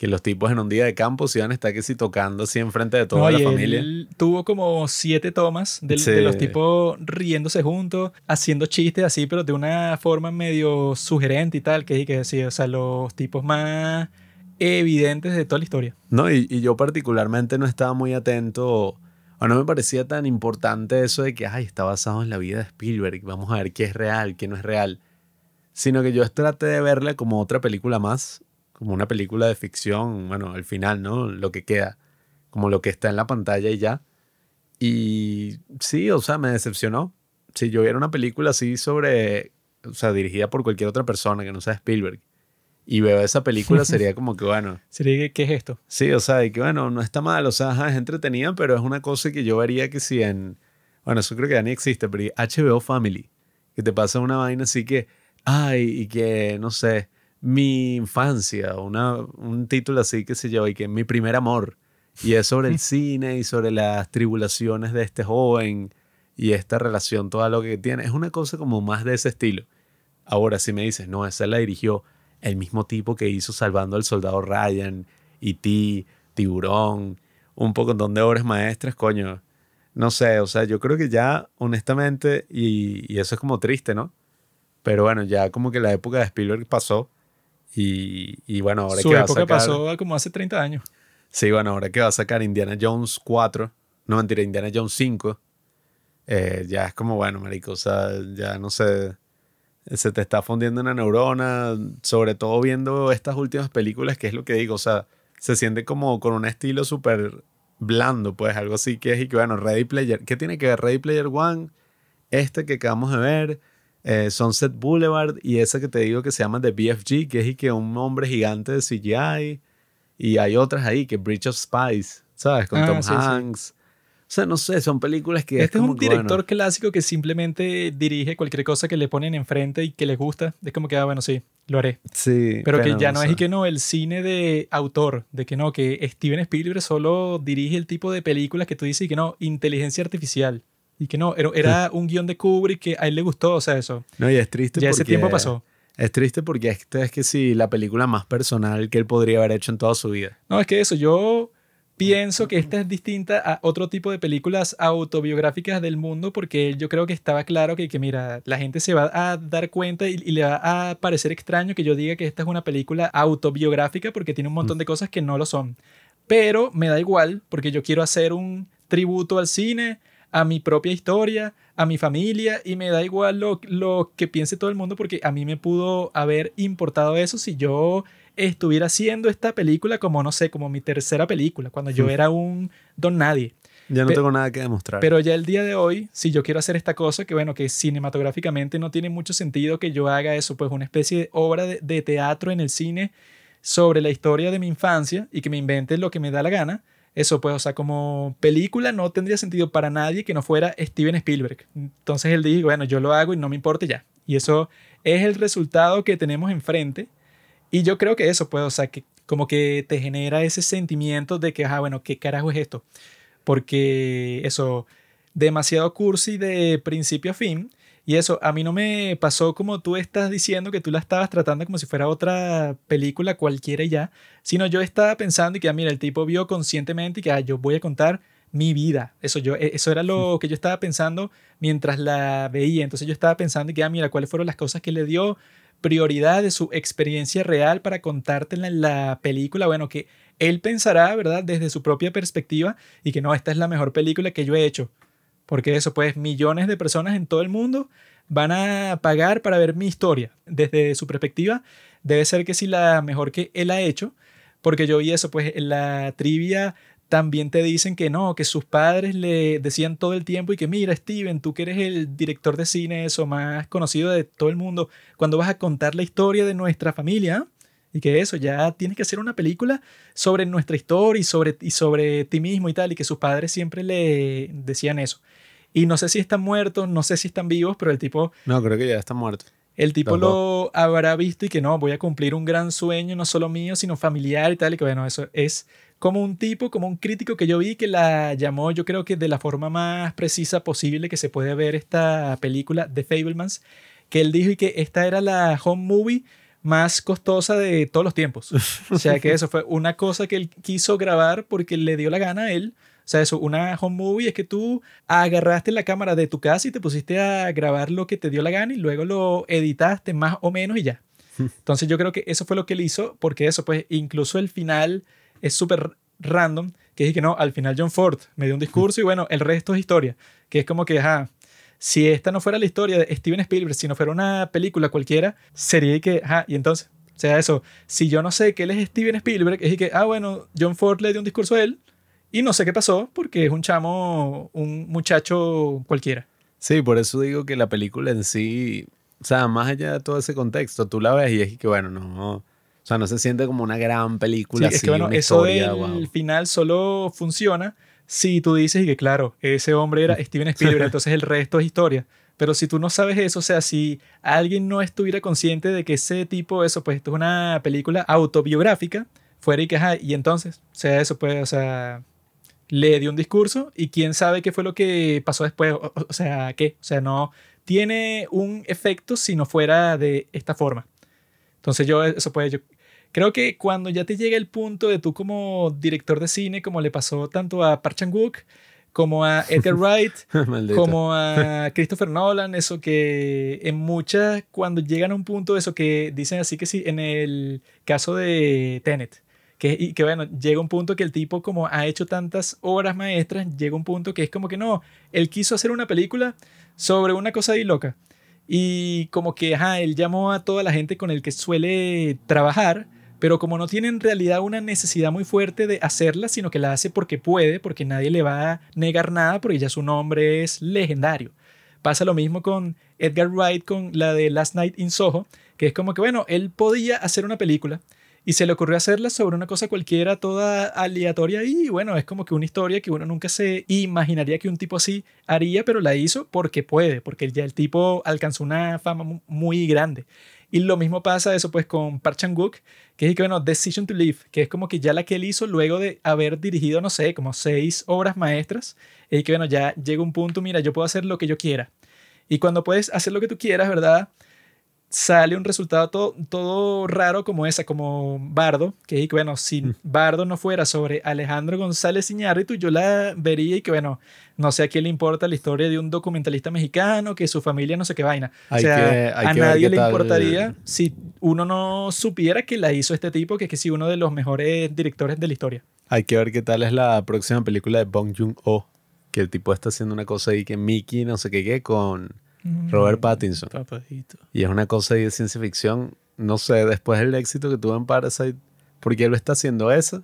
que los tipos en un día de campo se iban a estar que si tocando así enfrente de toda la familia. Él tuvo como siete tomas de, los tipos riéndose juntos, haciendo chistes así, pero de una forma medio sugerente y tal, que, que decía, o sea, los tipos más evidentes de toda la historia. No, y, y yo particularmente no estaba muy atento o no me parecía tan importante eso de que, ay, está basado en la vida de Spielberg, vamos a ver qué es real, qué no es real, sino que yo traté de verla como otra película más, como una película de ficción, bueno, al final, ¿no? Lo que queda, como lo que está en la pantalla y ya. Y sí, o sea, me decepcionó. Si yo viera una película así sobre, o sea, dirigida por cualquier otra persona que no sea Spielberg, y veo esa película, *laughs* sería como que, bueno. Sería, ¿qué es esto? Sí, o sea, y que, bueno, no está mal, o sea, es entretenida, pero es una cosa que yo vería que si en. Bueno, eso creo que ya ni existe, pero HBO Family, que te pasa una vaina así que, ay, y que, no sé, mi infancia, una, un título así que se yo, y que mi primer amor. Y es sobre el *laughs* cine y sobre las tribulaciones de este joven y esta relación, todo lo que tiene. Es una cosa como más de ese estilo. Ahora, si me dices, no, esa la dirigió el mismo tipo que hizo Salvando al Soldado Ryan, E.T., Tiburón, un poco de obras maestras, coño. No sé, o sea, yo creo que ya, honestamente, y, y eso es como triste, ¿no? Pero bueno, ya como que la época de Spielberg pasó y, y bueno, ahora Su que va a época sacar... pasó como hace 30 años. Sí, bueno, ahora que va a sacar Indiana Jones 4, no mentira, Indiana Jones 5, eh, ya es como, bueno, marico, o sea, ya no sé, se te está fundiendo una neurona, sobre todo viendo estas últimas películas, que es lo que digo, o sea, se siente como con un estilo súper blando, pues algo así que es y que, bueno, Ready Player, ¿qué tiene que ver Ready Player One? Este que acabamos de ver, eh, Sunset Boulevard y esa que te digo que se llama The BFG, que es y que un hombre gigante de CGI. Y hay otras ahí, que Bridge of Spies, ¿sabes? Con Ah, Tom sí, sí. Hanks. O sea, no sé, son películas que... Este es como un director bueno, clásico que simplemente dirige cualquier cosa que le ponen enfrente y que les gusta. Es como que, ah, bueno, sí, lo haré. sí, Pero que ya no o es y que no, el cine de autor, de que no, que Steven Spielberg solo dirige el tipo de películas que tú dices y que no, inteligencia artificial. Y que no, era, era un guion de Kubrick que a él le gustó, o sea, eso. No, y es triste Ya ese porque- tiempo pasó. Es triste porque esta es que sí, la película más personal que él podría haber hecho en toda su vida. No, es que eso, yo pienso que esta es distinta a otro tipo de películas autobiográficas del mundo porque yo creo que estaba claro que, que mira, la gente se va a dar cuenta y, y le va a parecer extraño que yo diga que esta es una película autobiográfica porque tiene un montón de cosas que no lo son. Pero me da igual porque yo quiero hacer un tributo al cine, a mi propia historia, a mi familia y me da igual lo, lo que piense todo el mundo porque a mí me pudo haber importado eso si yo estuviera haciendo esta película como, no sé, como mi tercera película, cuando yo Hmm. era un don nadie. Ya no Pe- tengo nada que demostrar. Pero ya el día de hoy, si yo quiero hacer esta cosa, que bueno, que cinematográficamente no tiene mucho sentido que yo haga eso, pues una especie de obra de, de teatro en el cine sobre la historia de mi infancia y que me invente lo que me da la gana, eso pues, o sea, como película no tendría sentido para nadie que no fuera Steven Spielberg. Entonces él dijo, bueno, yo lo hago y no me importa ya. Y eso es el resultado que tenemos enfrente. Y yo creo que eso, pues, o sea, que como que te genera ese sentimiento de que, ah, bueno, ¿qué carajo es esto? Porque eso, demasiado cursi de principio a fin. Y eso, a mí no me pasó como tú estás diciendo que tú la estabas tratando como si fuera otra película cualquiera y ya, sino yo estaba pensando y que, ah, mira, el tipo vio conscientemente y que, ah, yo voy a contar mi vida. Eso, yo, e- eso era lo que yo estaba pensando mientras la veía. Entonces yo estaba pensando y que, ah, mira, cuáles fueron las cosas que le dio prioridad de su experiencia real para contártela en la película. Bueno, que él pensará, ¿verdad?, desde su propia perspectiva y que no, esta es la mejor película que yo he hecho. Porque eso, pues, millones de personas en todo el mundo van a pagar para ver mi historia. Desde su perspectiva, debe ser que sí la mejor que él ha hecho. Porque yo vi eso, pues, en la trivia también te dicen que no, que sus padres le decían todo el tiempo y que mira, Steven, tú que eres el director de cine eso más conocido de todo el mundo, cuando vas a contar la historia de nuestra familia, y que eso, ya tienes que hacer una película sobre nuestra historia y sobre, y sobre ti mismo y tal, y que sus padres siempre le decían eso. Y no sé si están muertos, no sé si están vivos, pero el tipo, No, creo que ya está muerto. el tipo Los lo habrá visto y que no, voy a cumplir un gran sueño, no solo mío, sino familiar y tal, y que bueno, eso es como un tipo, como un crítico que yo vi que la llamó, yo creo que de la forma más precisa posible que se puede ver esta película de Fablemans, que él dijo y que esta era la home movie más costosa de todos los tiempos. *laughs* O sea que eso fue una cosa que él quiso grabar porque le dio la gana a él. O sea, eso, una home movie es que tú agarraste la cámara de tu casa y te pusiste a grabar lo que te dio la gana y luego lo editaste más o menos y ya. *laughs* Entonces yo creo que eso fue lo que él hizo porque eso, pues incluso el final es súper random, que es que no, al final John Ford me dio un discurso y bueno, el resto es historia, que es como que, ajá, si esta no fuera la historia de Steven Spielberg, si no fuera una película cualquiera, sería que, ajá, y entonces, o sea, eso, si yo no sé que él es Steven Spielberg, es que, ah, bueno, John Ford le dio un discurso a él y no sé qué pasó porque es un chamo, un muchacho cualquiera. Sí, por eso digo que la película en sí, o sea, más allá de todo ese contexto, tú la ves y es que, bueno, no, o sea, no se siente como una gran película. Sí, así, es que bueno, una eso historia, del guau. final solo funciona si tú dices y que claro, ese hombre era Steven Spielberg, *laughs* entonces el resto es historia. Pero si tú no sabes eso, o sea, si alguien no estuviera consciente de que ese tipo, eso, pues esto es una película autobiográfica, fuera y que, ajá, y entonces, o sea, eso pues, o sea, le dio un discurso y quién sabe qué fue lo que pasó después, o, sea, qué, o sea, no tiene un efecto si no fuera de esta forma. Entonces yo, eso pues, yo creo que cuando ya te llega el punto de tú como director de cine, como le pasó tanto a Park Chan-wook, como a *laughs* Edgar Wright, como a Christopher Nolan, eso que en muchas, cuando llegan a un punto, eso que dicen así que sí, en el caso de Tenet, que, y que bueno, llega un punto que el tipo como ha hecho tantas obras maestras, llega un punto que es como que no, él quiso hacer una película sobre una cosa ahí loca. Y como que, ajá, él llamó a toda la gente con el que suele trabajar, pero como no tiene en realidad una necesidad muy fuerte de hacerla, sino que la hace porque puede, porque nadie le va a negar nada, porque ya su nombre es legendario. Pasa lo mismo con Edgar Wright con la de Last Night in Soho, que es como que, bueno, él podía hacer una película y se le ocurrió hacerla sobre una cosa cualquiera toda aleatoria y bueno, es como que una historia que uno nunca se imaginaría que un tipo así haría, pero la hizo porque puede, porque ya el tipo alcanzó una fama mu- muy grande. Y lo mismo pasa eso pues con Park Chan-wook, que es que bueno, Decision to Live, que es como que ya la que él hizo luego de haber dirigido, no sé, como seis obras maestras, y que bueno, ya llega un punto, mira, yo puedo hacer lo que yo quiera. Y cuando puedes hacer lo que tú quieras, ¿verdad? Sale un resultado todo, todo raro como esa, como Bardo, que, que bueno, si Mm. Bardo no fuera sobre Alejandro González Iñárritu, yo la vería y que bueno, no sé a quién le importa la historia de un documentalista mexicano, que su familia no sé qué vaina. Hay o sea, que- a nadie le tal- importaría si uno no supiera que la hizo este tipo, que es que sí, uno de los mejores directores de la historia. Hay que ver qué tal es la próxima película de Bong Joon-ho, que el tipo está haciendo una cosa ahí que Mickey, no sé qué, qué, con Robert Pattinson. Papadito. Y es una cosa de ciencia ficción, no sé, después del éxito que tuvo en Parasite, porque él lo está haciendo eso.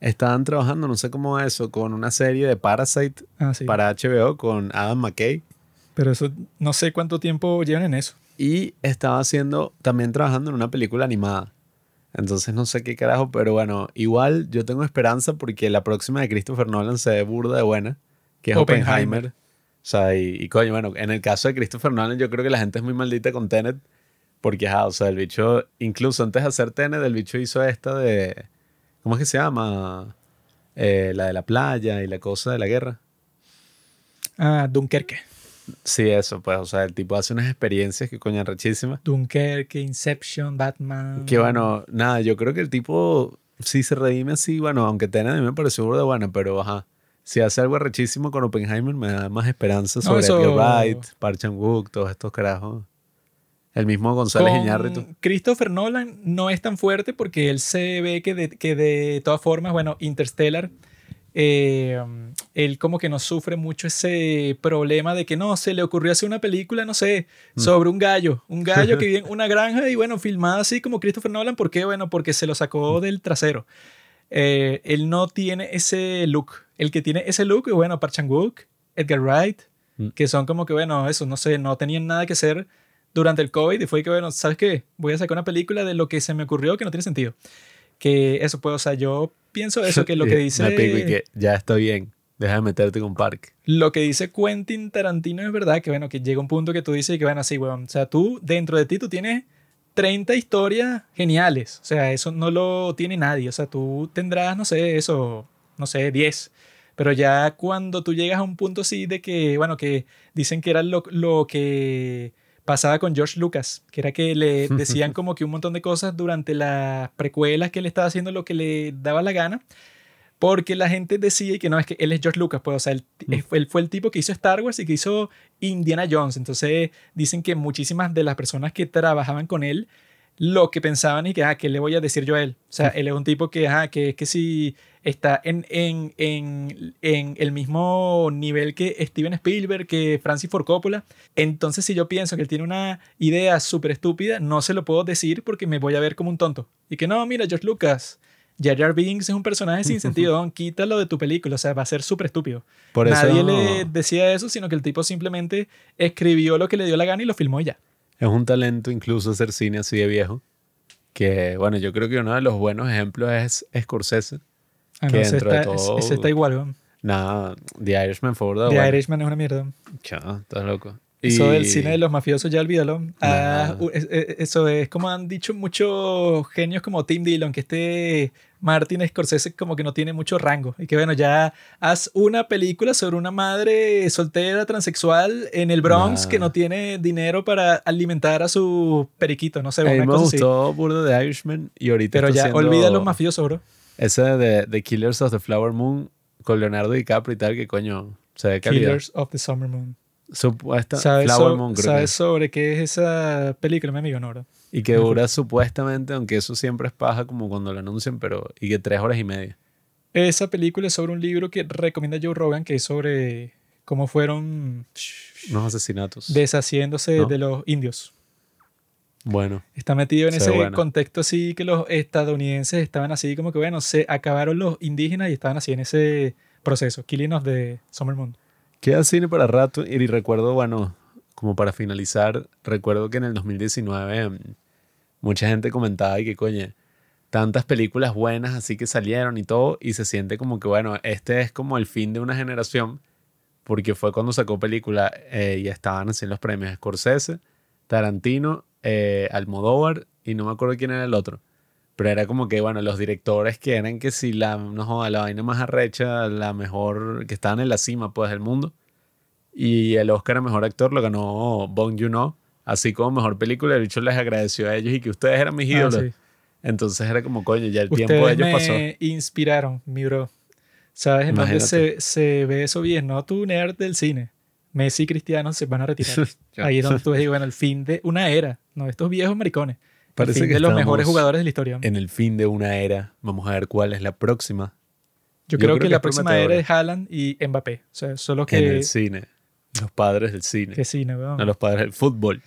Estaban trabajando, no sé cómo eso, con una serie de Parasite Ah, sí. para HBO con Adam McKay. Pero eso, no sé cuánto tiempo llevan en eso. Y estaba haciendo, también trabajando en una película animada. Entonces no sé qué carajo, pero bueno, igual yo tengo esperanza porque la próxima de Christopher Nolan se ve burda de buena, que es Oppenheimer. Oppenheimer. O sea, y, y coño, bueno, en el caso de Christopher Nolan yo creo que la gente es muy maldita con Tenet, porque, ajá, o sea, el bicho, incluso antes de hacer Tenet, el bicho hizo esta de, ¿cómo es que se llama? Eh, la de la playa y la cosa de la guerra. Ah, Dunkerque. Sí, eso, pues, o sea, el tipo hace unas experiencias que coño rechísimas. Dunkerque, Inception, Batman. Que bueno, nada, yo creo que el tipo sí se redime así, bueno, aunque Tenet a mí me pareció burda de buena, pero ajá. Si hace algo rechísimo con Oppenheimer, me da más esperanza sobre eso- Edgar Wright, Park Chan-wook, todos estos carajos. El mismo González Con Iñárritu. Christopher Nolan no es tan fuerte porque él se ve que de, que de todas formas, bueno, Interstellar, eh, él como que no sufre mucho ese problema de que no, se le ocurrió hacer una película, no sé, Mm. sobre un gallo, un gallo que *laughs* vive en una granja y bueno, filmada así como Christopher Nolan, ¿por qué? Bueno, porque se lo sacó del trasero. Eh, él no tiene ese look. El que tiene ese look bueno, Park Chan-wook, Edgar Wright, Mm. que son como que, bueno, eso, no sé, no tenían nada que hacer durante el COVID y fue que, bueno, ¿sabes qué? Voy a sacar una película de lo que se me ocurrió que no tiene sentido. Que eso puede, o sea, yo pienso eso, que lo *laughs* que dice... Me pico y que ya está bien, deja de meterte con Park. Lo que dice Quentin Tarantino es verdad, que bueno, que llega un punto que tú dices que bueno, sí, weón, o sea, tú, dentro de ti, tú tienes 30 historias geniales, o sea, eso no lo tiene nadie, o sea, tú tendrás, no sé, eso, no sé, 10, pero ya cuando tú llegas a un punto así de que, bueno, que dicen que era lo, lo que pasaba con George Lucas, que era que le *laughs* decían como que un montón de cosas durante las precuelas que él estaba haciendo lo que le daba la gana, porque la gente decía que no, es que él es George Lucas, pues, o sea, él, él fue- él fue el tipo que hizo Star Wars y que hizo Indiana Jones. Entonces dicen que muchísimas de las personas que trabajaban con él lo que pensaban y que, ah, ¿qué le voy a decir yo a él? O sea, él es un tipo que, ah, que es que si está en, en, en, en, el mismo nivel que Steven Spielberg, que Francis Ford Coppola, entonces si yo pienso que él tiene una idea súper estúpida, no se lo puedo decir porque me voy a ver como un tonto. Y que no, mira, George Lucas, Jar Jar Binks es un personaje sin *laughs* sentido, quítalo de tu película, o sea, va a ser súper estúpido. Por Nadie le decía eso, sino que el tipo simplemente escribió lo que le dio la gana y lo filmó ya. Es un talento incluso hacer cine así de viejo. Que, bueno, yo creo que uno de los buenos ejemplos es Scorsese. Ah, que dentro de todo. Ese está igual, ¿no? Nada, The Irishman fue. The Irishman es una mierda. Chao, estás loco. Eso del cine de los mafiosos, ya olvídalo. Ah, eso es como han dicho muchos genios como Tim Dillon, que este Martin Scorsese como que no tiene mucho rango. Y que bueno, ya haz una película sobre una madre soltera transexual en el Bronx que no tiene dinero para alimentar a su periquito, no sé. A mí me gustó burdo de Irishman y ahorita Pero ya olvida los mafiosos, bro. Ese de The Killers of the Flower Moon con Leonardo DiCaprio y tal, que coño, se ve Killers of the Summer Moon. Supuesta ¿Sabes, ¿sabes sobre qué es esa película, mi amigo? No, Y que dura supuestamente, aunque eso siempre es paja como cuando lo anuncian, pero y que tres horas y media. Esa película es sobre un libro que recomienda Joe Rogan, que es sobre cómo fueron... Unos asesinatos. Deshaciéndose de los indios. Bueno. Está metido en ese contexto así que los estadounidenses estaban así como que, bueno, se acabaron los indígenas y estaban así en ese proceso. Killing of the Summer Moon. Queda cine para rato y recuerdo, bueno, como para finalizar, recuerdo que en el 2019 mm, mucha gente comentaba y que coño, tantas películas buenas así que salieron y todo y se siente como que bueno, este es como el fin de una generación porque fue cuando sacó película eh, y estaban en los premios Scorsese, Tarantino, eh, Almodóvar y no me acuerdo quién era el otro. Pero era como que, bueno, los directores que eran que si la, no la vaina más arrecha, la mejor, que estaban en la cima, pues, del mundo. Y el Oscar a Mejor Actor lo ganó Bong Joon-ho, así como Mejor Película. El bicho les agradeció a ellos y que ustedes eran mis ah, ídolos. Entonces era como, coño, ya el tiempo de ellos pasó. me inspiraron, mi bro. ¿Sabes en dónde se, se, ve eso bien? No tú, nerd del cine. Messi y Cristiano se van a retirar. *laughs* Ahí es donde tú ves, bueno, el fin de una era. No, estos viejos maricones. Parece que de los mejores jugadores de la historia. En el fin de una era. Vamos a ver cuál es la próxima. Yo, creo, que, la próxima era es Haaland y Mbappé. O sea, solo que... En el cine. Los padres del cine. ¿Qué cine, weón? No, los padres del fútbol.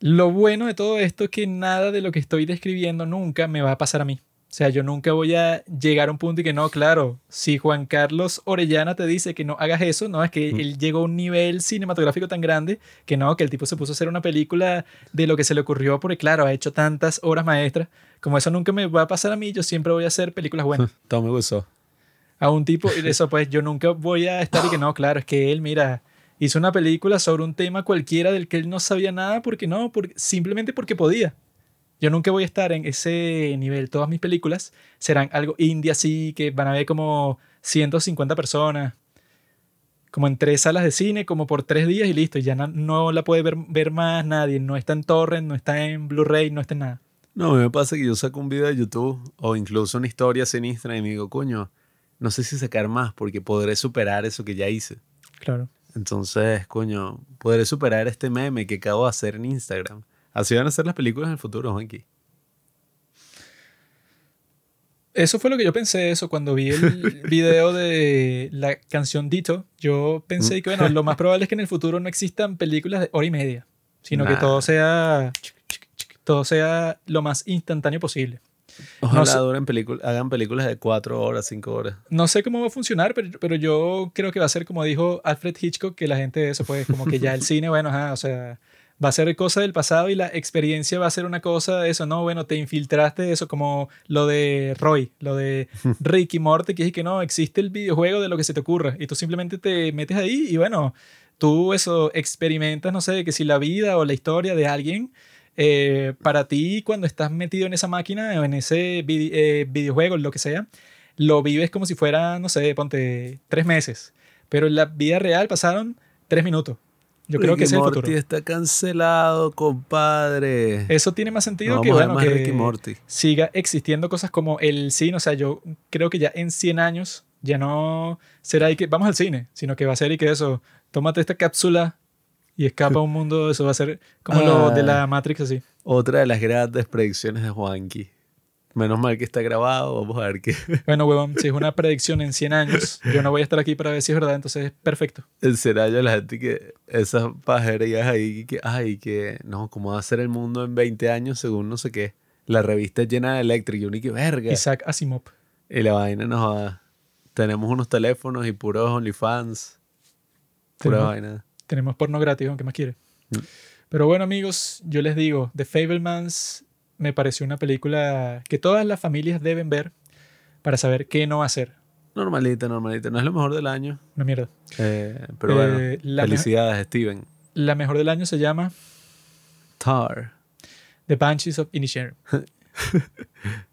Lo bueno de todo esto es que nada de lo que estoy describiendo nunca me va a pasar a mí. O sea, yo nunca voy a llegar a un punto y que no, claro, si Juan Carlos Orellana te dice que no hagas eso, no, es que mm. él llegó a un nivel cinematográfico tan grande que no, que el tipo se puso a hacer una película de lo que se le ocurrió, porque claro, ha hecho tantas obras maestras. Como eso nunca me va a pasar a mí, yo siempre voy a hacer películas buenas. *laughs* Todo me gustó. A un tipo, y de *laughs* eso pues yo nunca voy a estar y que no, claro, es que él, mira, hizo una película sobre un tema cualquiera del que él no sabía nada, porque no, porque, simplemente porque podía. Yo nunca voy a estar en ese nivel. Todas mis películas serán algo indie así, que van a ver como 150 personas, como en tres salas de cine, como por tres días y listo. Y ya no, la puede ver, ver, más nadie. No está en torrent, no está en Blu-ray, no está en nada. No, a mí me pasa que yo saco un video de YouTube o incluso una historia sinistra y me digo, coño, no sé si sacar más porque podré superar eso que ya hice. Claro. Entonces, coño, podré superar este meme que acabo de hacer en Instagram. Así van a ser las películas en el futuro, Juanqui. Eso fue lo que yo pensé, eso, cuando vi el *laughs* video de la canción Dito. Yo pensé que, bueno, lo más *laughs* probable es que en el futuro no existan películas de hora y media, sino que todo sea, todo sea lo más instantáneo posible. Ojalá hagan películas de cuatro horas, cinco horas. No sé cómo va a funcionar, pero, pero yo creo que va a ser como dijo Alfred Hitchcock, que la gente eso, pues, como que ya el cine, bueno, o sea, va a ser cosa del pasado y la experiencia va a ser una cosa de eso, ¿no? Bueno, te infiltraste de eso, como lo de Roy, lo de *laughs* Ricky Morty, que es que no, existe el videojuego de lo que se te ocurra y tú simplemente te metes ahí y bueno, tú eso experimentas, no sé, que si la vida o la historia de alguien, eh, para ti cuando estás metido en esa máquina o en ese eh, videojuego, lo que sea, lo vives como si fuera, no sé, ponte tres meses, pero en la vida real pasaron tres minutos. Yo creo que es el Morty está cancelado, compadre. Eso tiene más sentido que, bueno, que siga existiendo cosas como el cine. O sea, yo creo que ya en 100 años ya no será y que vamos al cine, sino que va a ser y que eso, tómate esta cápsula y escapa a un mundo, eso va a ser como lo de Ah. la Matrix así. Otra de las grandes predicciones de Juanqui. Menos mal que está grabado, vamos a ver qué. *laughs* Bueno, huevón, si es una predicción en 100 años, yo no voy a estar aquí para ver si es verdad, entonces es perfecto. Será yo la gente que esas pajerías ahí que, ay, que no, ¿cómo va a ser el mundo en 20 años según no sé qué? La revista es llena de eléctrica y uno que verga. Isaac Asimov. Y la vaina nos va. Tenemos unos teléfonos y puros OnlyFans. Pura Tenemos, vaina. tenemos porno gratis, aunque más quiere. Mm. Pero bueno, amigos, yo les digo, The Fablemans me pareció una película que todas las familias deben ver para saber qué no hacer. Normalita, normalita. No es lo mejor del año. Una mierda. eh, pero Eh, la felicidades, Steven. La mejor del año se llama Tar. The Banshees of Inisherin. *laughs*